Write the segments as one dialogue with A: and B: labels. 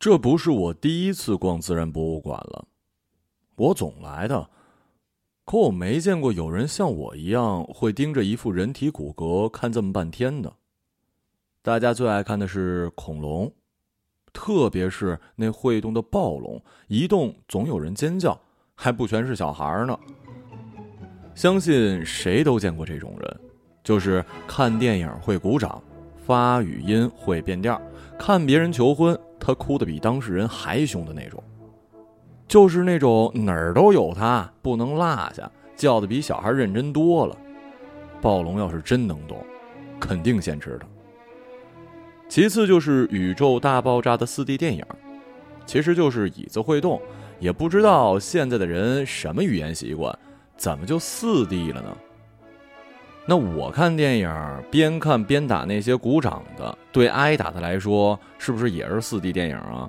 A: 这不是我第一次逛自然博物馆了，我总来的，可我没见过有人像我一样会盯着一副人体骨骼看这么半天的。大家最爱看的是恐龙，特别是那会动的暴龙，一动总有人尖叫，还不全是小孩呢。相信谁都见过这种人，就是看电影会鼓掌，发语音会变调，看别人求婚。他哭的比当事人还凶的那种，就是那种哪儿都有他，不能落下，叫的比小孩认真多了。暴龙要是真能动，肯定先吃他。其次就是宇宙大爆炸的四 D 电影，其实就是椅子会动，也不知道现在的人什么语言习惯，怎么就四 D 了呢？那我看电影边看边打那些鼓掌的，对挨打的来说，是不是也是四 D 电影啊？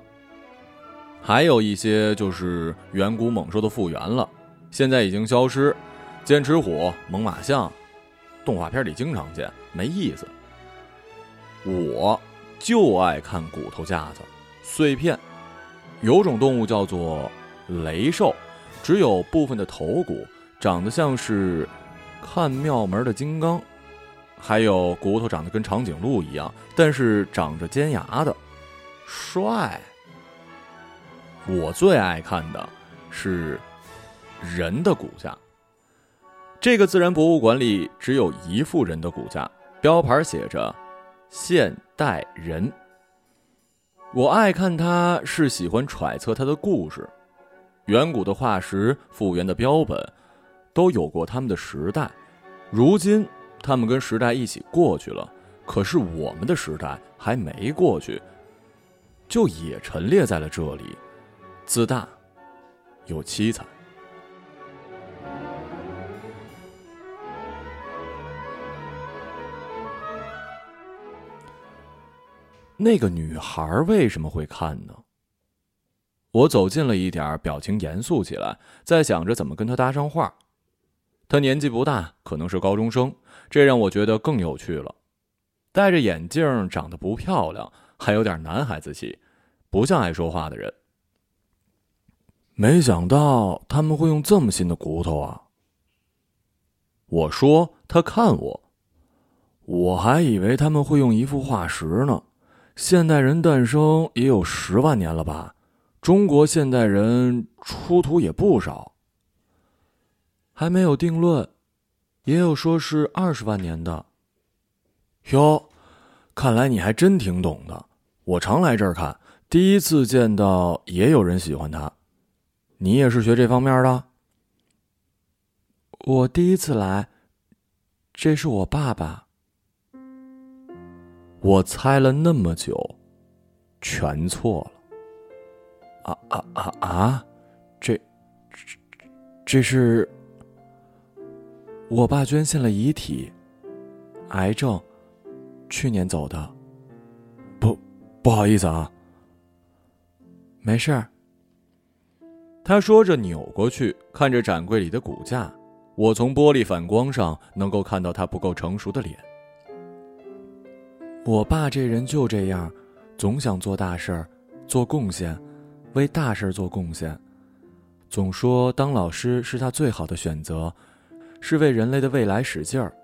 A: 还有一些就是远古猛兽的复原了，现在已经消失，剑齿虎、猛犸象，动画片里经常见，没意思。我就爱看骨头架子、碎片，有种动物叫做雷兽，只有部分的头骨，长得像是。看庙门的金刚，还有骨头长得跟长颈鹿一样，但是长着尖牙的，帅。我最爱看的是人的骨架。这个自然博物馆里只有一副人的骨架，标牌写着“现代人”。我爱看它，是喜欢揣测它的故事。远古的化石、复原的标本。都有过他们的时代，如今他们跟时代一起过去了，可是我们的时代还没过去，就也陈列在了这里，自大又凄惨。那个女孩为什么会看呢？我走近了一点，表情严肃起来，在想着怎么跟她搭上话。他年纪不大，可能是高中生，这让我觉得更有趣了。戴着眼镜，长得不漂亮，还有点男孩子气，不像爱说话的人。没想到他们会用这么新的骨头啊！我说，他看我，我还以为他们会用一副化石呢。现代人诞生也有十万年了吧？中国现代人出土也不少。还没有定论，也有说是二十万年的。哟，看来你还真挺懂的。我常来这儿看，第一次见到也有人喜欢他。你也是学这方面的？我第一次来，这是我爸爸。我猜了那么久，全错了。啊啊啊啊！这这这是。我爸捐献了遗体，癌症，去年走的。不，不好意思啊。没事儿。他说着扭过去看着展柜里的骨架，我从玻璃反光上能够看到他不够成熟的脸。我爸这人就这样，总想做大事儿，做贡献，为大事儿做贡献，总说当老师是他最好的选择。是为人类的未来使劲儿。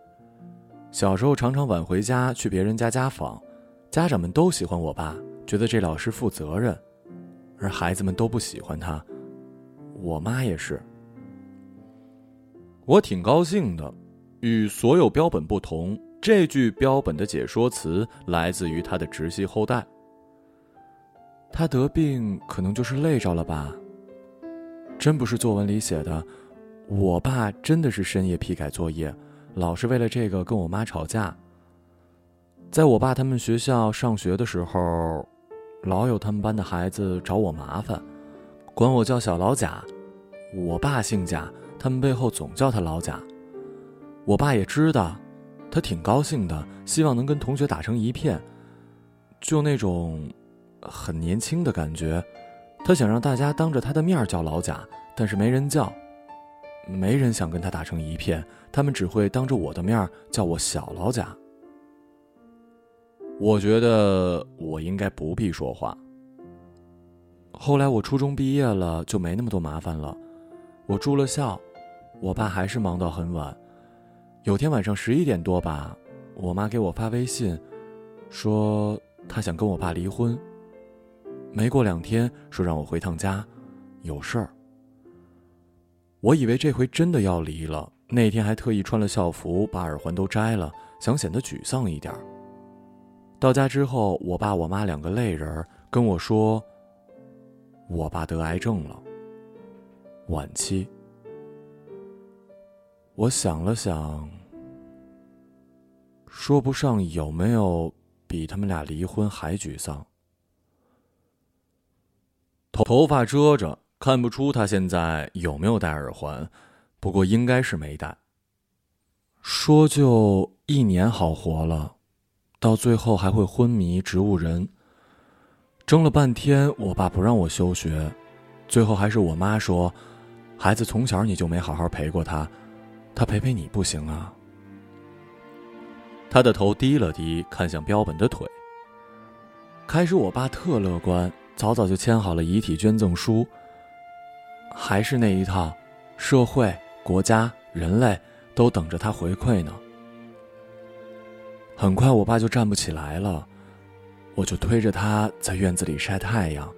A: 小时候常常晚回家去别人家家访，家长们都喜欢我爸，觉得这老师负责任，而孩子们都不喜欢他。我妈也是。我挺高兴的，与所有标本不同，这句标本的解说词来自于他的直系后代。他得病可能就是累着了吧？真不是作文里写的。我爸真的是深夜批改作业，老是为了这个跟我妈吵架。在我爸他们学校上学的时候，老有他们班的孩子找我麻烦，管我叫小老贾。我爸姓贾，他们背后总叫他老贾。我爸也知道，他挺高兴的，希望能跟同学打成一片，就那种很年轻的感觉。他想让大家当着他的面叫老贾，但是没人叫。没人想跟他打成一片，他们只会当着我的面叫我小老贾。我觉得我应该不必说话。后来我初中毕业了，就没那么多麻烦了。我住了校，我爸还是忙到很晚。有天晚上十一点多吧，我妈给我发微信，说她想跟我爸离婚。没过两天，说让我回趟家，有事儿。我以为这回真的要离了，那天还特意穿了校服，把耳环都摘了，想显得沮丧一点。到家之后，我爸我妈两个泪人跟我说，我爸得癌症了，晚期。我想了想。说不上有没有比他们俩离婚还沮丧。头头发遮着，看不出他现在有没有戴耳环，不过应该是没戴。说就一年好活了，到最后还会昏迷植物人。争了半天，我爸不让我休学，最后还是我妈说：“孩子从小你就没好好陪过他，他陪陪你不行啊。”他的头低了低，看向标本的腿。开始，我爸特乐观，早早就签好了遗体捐赠书。还是那一套，社会、国家、人类都等着他回馈呢。很快，我爸就站不起来了，我就推着他在院子里晒太阳，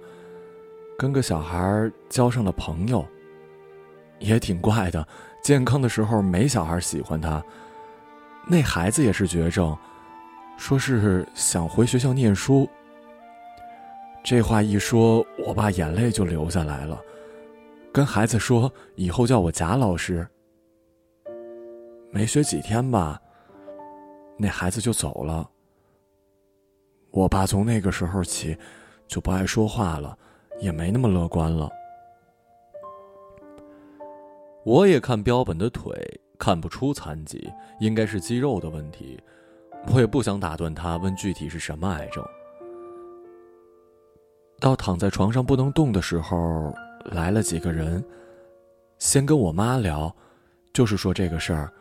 A: 跟个小孩交上了朋友。也挺怪的，健康的时候没小孩喜欢他。那孩子也是绝症，说是想回学校念书。这话一说，我爸眼泪就流下来了，跟孩子说以后叫我贾老师。没学几天吧，那孩子就走了。我爸从那个时候起，就不爱说话了，也没那么乐观了。我也看标本的腿。看不出残疾，应该是肌肉的问题。我也不想打断他，问具体是什么癌症。到躺在床上不能动的时候，来了几个人，先跟我妈聊，就是说这个事儿，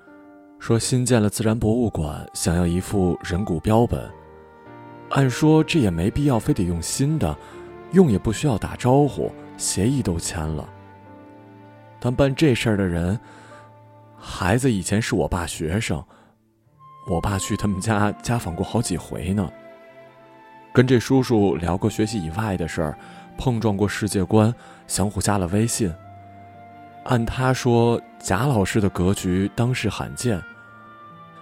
A: 说新建了自然博物馆，想要一副人骨标本。按说这也没必要非得用新的，用也不需要打招呼，协议都签了。但办这事儿的人。孩子以前是我爸学生，我爸去他们家家访过好几回呢。跟这叔叔聊过学习以外的事儿，碰撞过世界观，相互加了微信。按他说，贾老师的格局当时罕见。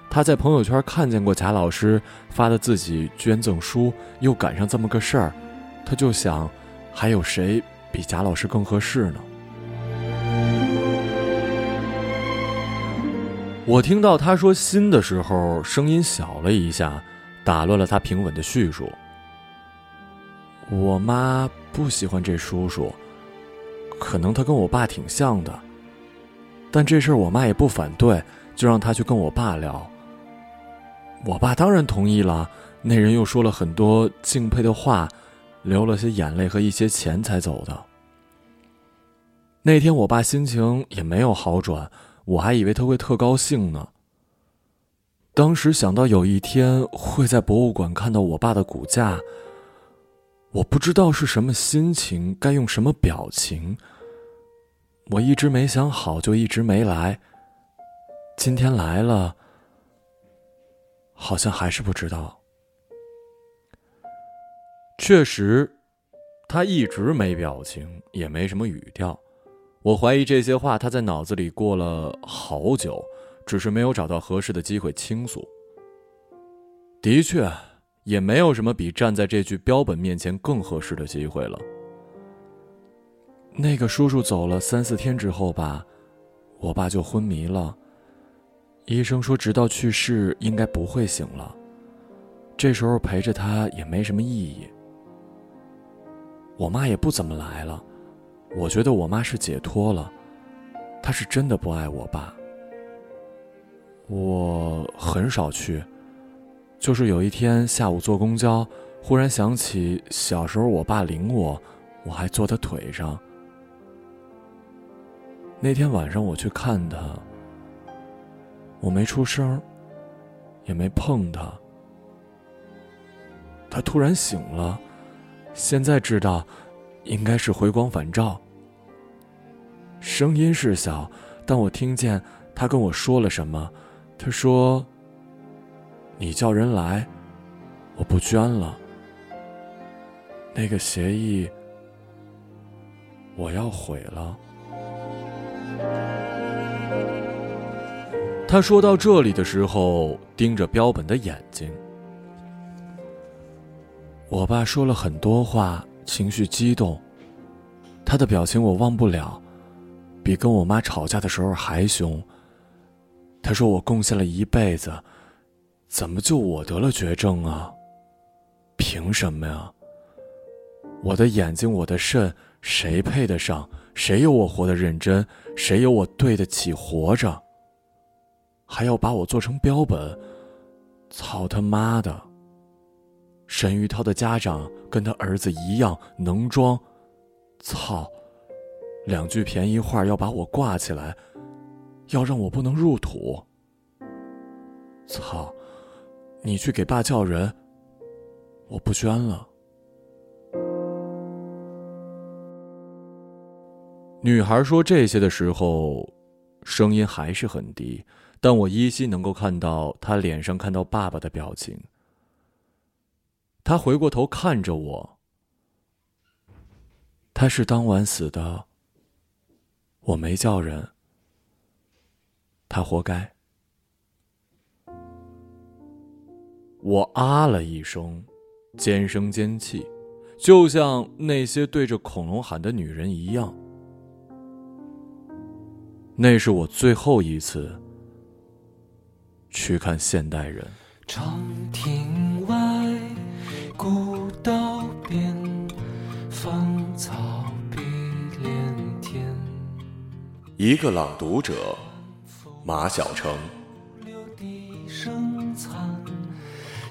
A: 他在朋友圈看见过贾老师发的自己捐赠书，又赶上这么个事儿，他就想，还有谁比贾老师更合适呢？我听到他说“心”的时候，声音小了一下，打乱了他平稳的叙述。我妈不喜欢这叔叔，可能他跟我爸挺像的。但这事儿我妈也不反对，就让他去跟我爸聊。我爸当然同意了，那人又说了很多敬佩的话，流了些眼泪和一些钱才走的。那天我爸心情也没有好转。我还以为他会特高兴呢。当时想到有一天会在博物馆看到我爸的骨架，我不知道是什么心情，该用什么表情。我一直没想好，就一直没来。今天来了，好像还是不知道。确实，他一直没表情，也没什么语调。我怀疑这些话他在脑子里过了好久，只是没有找到合适的机会倾诉。的确，也没有什么比站在这具标本面前更合适的机会了。那个叔叔走了三四天之后吧，我爸就昏迷了。医生说，直到去世应该不会醒了。这时候陪着他也没什么意义。我妈也不怎么来了。我觉得我妈是解脱了，她是真的不爱我爸。我很少去，就是有一天下午坐公交，忽然想起小时候我爸领我，我还坐他腿上。那天晚上我去看他，我没出声，也没碰他。他突然醒了，现在知道。
B: 应该是回光返照。声音是小，但我听见他跟我说了什么。他说：“你叫人来，我不捐了。那个协议，我要毁了。”他说到这里的时候，盯着标本的眼睛。我爸说了很多话，情绪激动。他的表情我忘不了，比跟我妈吵架的时候还凶。他说我贡献了一辈子，怎么就我得了绝症啊？凭什么呀？我的眼睛，我的肾，谁配得上？谁有我活得认真？谁有我对得起活着？还要把我做成标本？操他妈的！沈玉涛的家长跟他儿子一样能装，操！两句便宜话要把我挂起来，要让我不能入土。操！你去给爸叫人，我不捐了。女孩说这些的时候，声音还是很低，但我依稀能够看到她脸上看到爸爸的表情。他回过头看着我。他是当晚死的。我没叫人。他活该。我啊了一声，尖声尖气，就像那些对着恐龙喊的女人一样。那是我最后一次去看现代人。长亭外。古道边，芳草碧连天。一个朗读者，马晓成。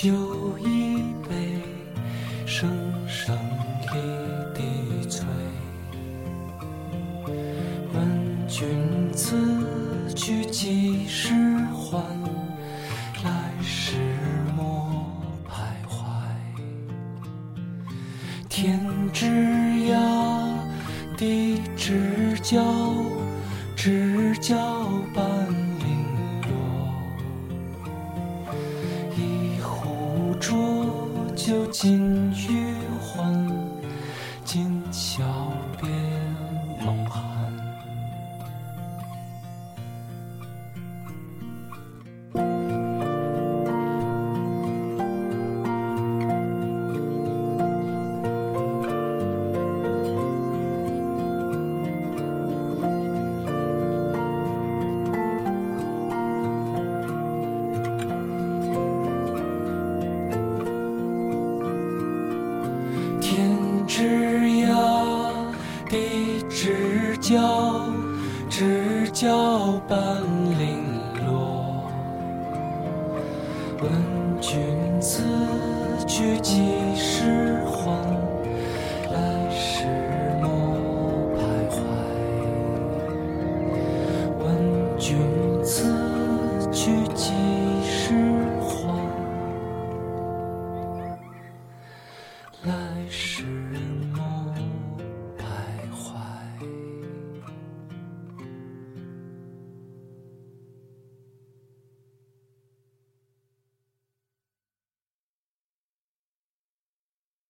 B: 酒酒尽余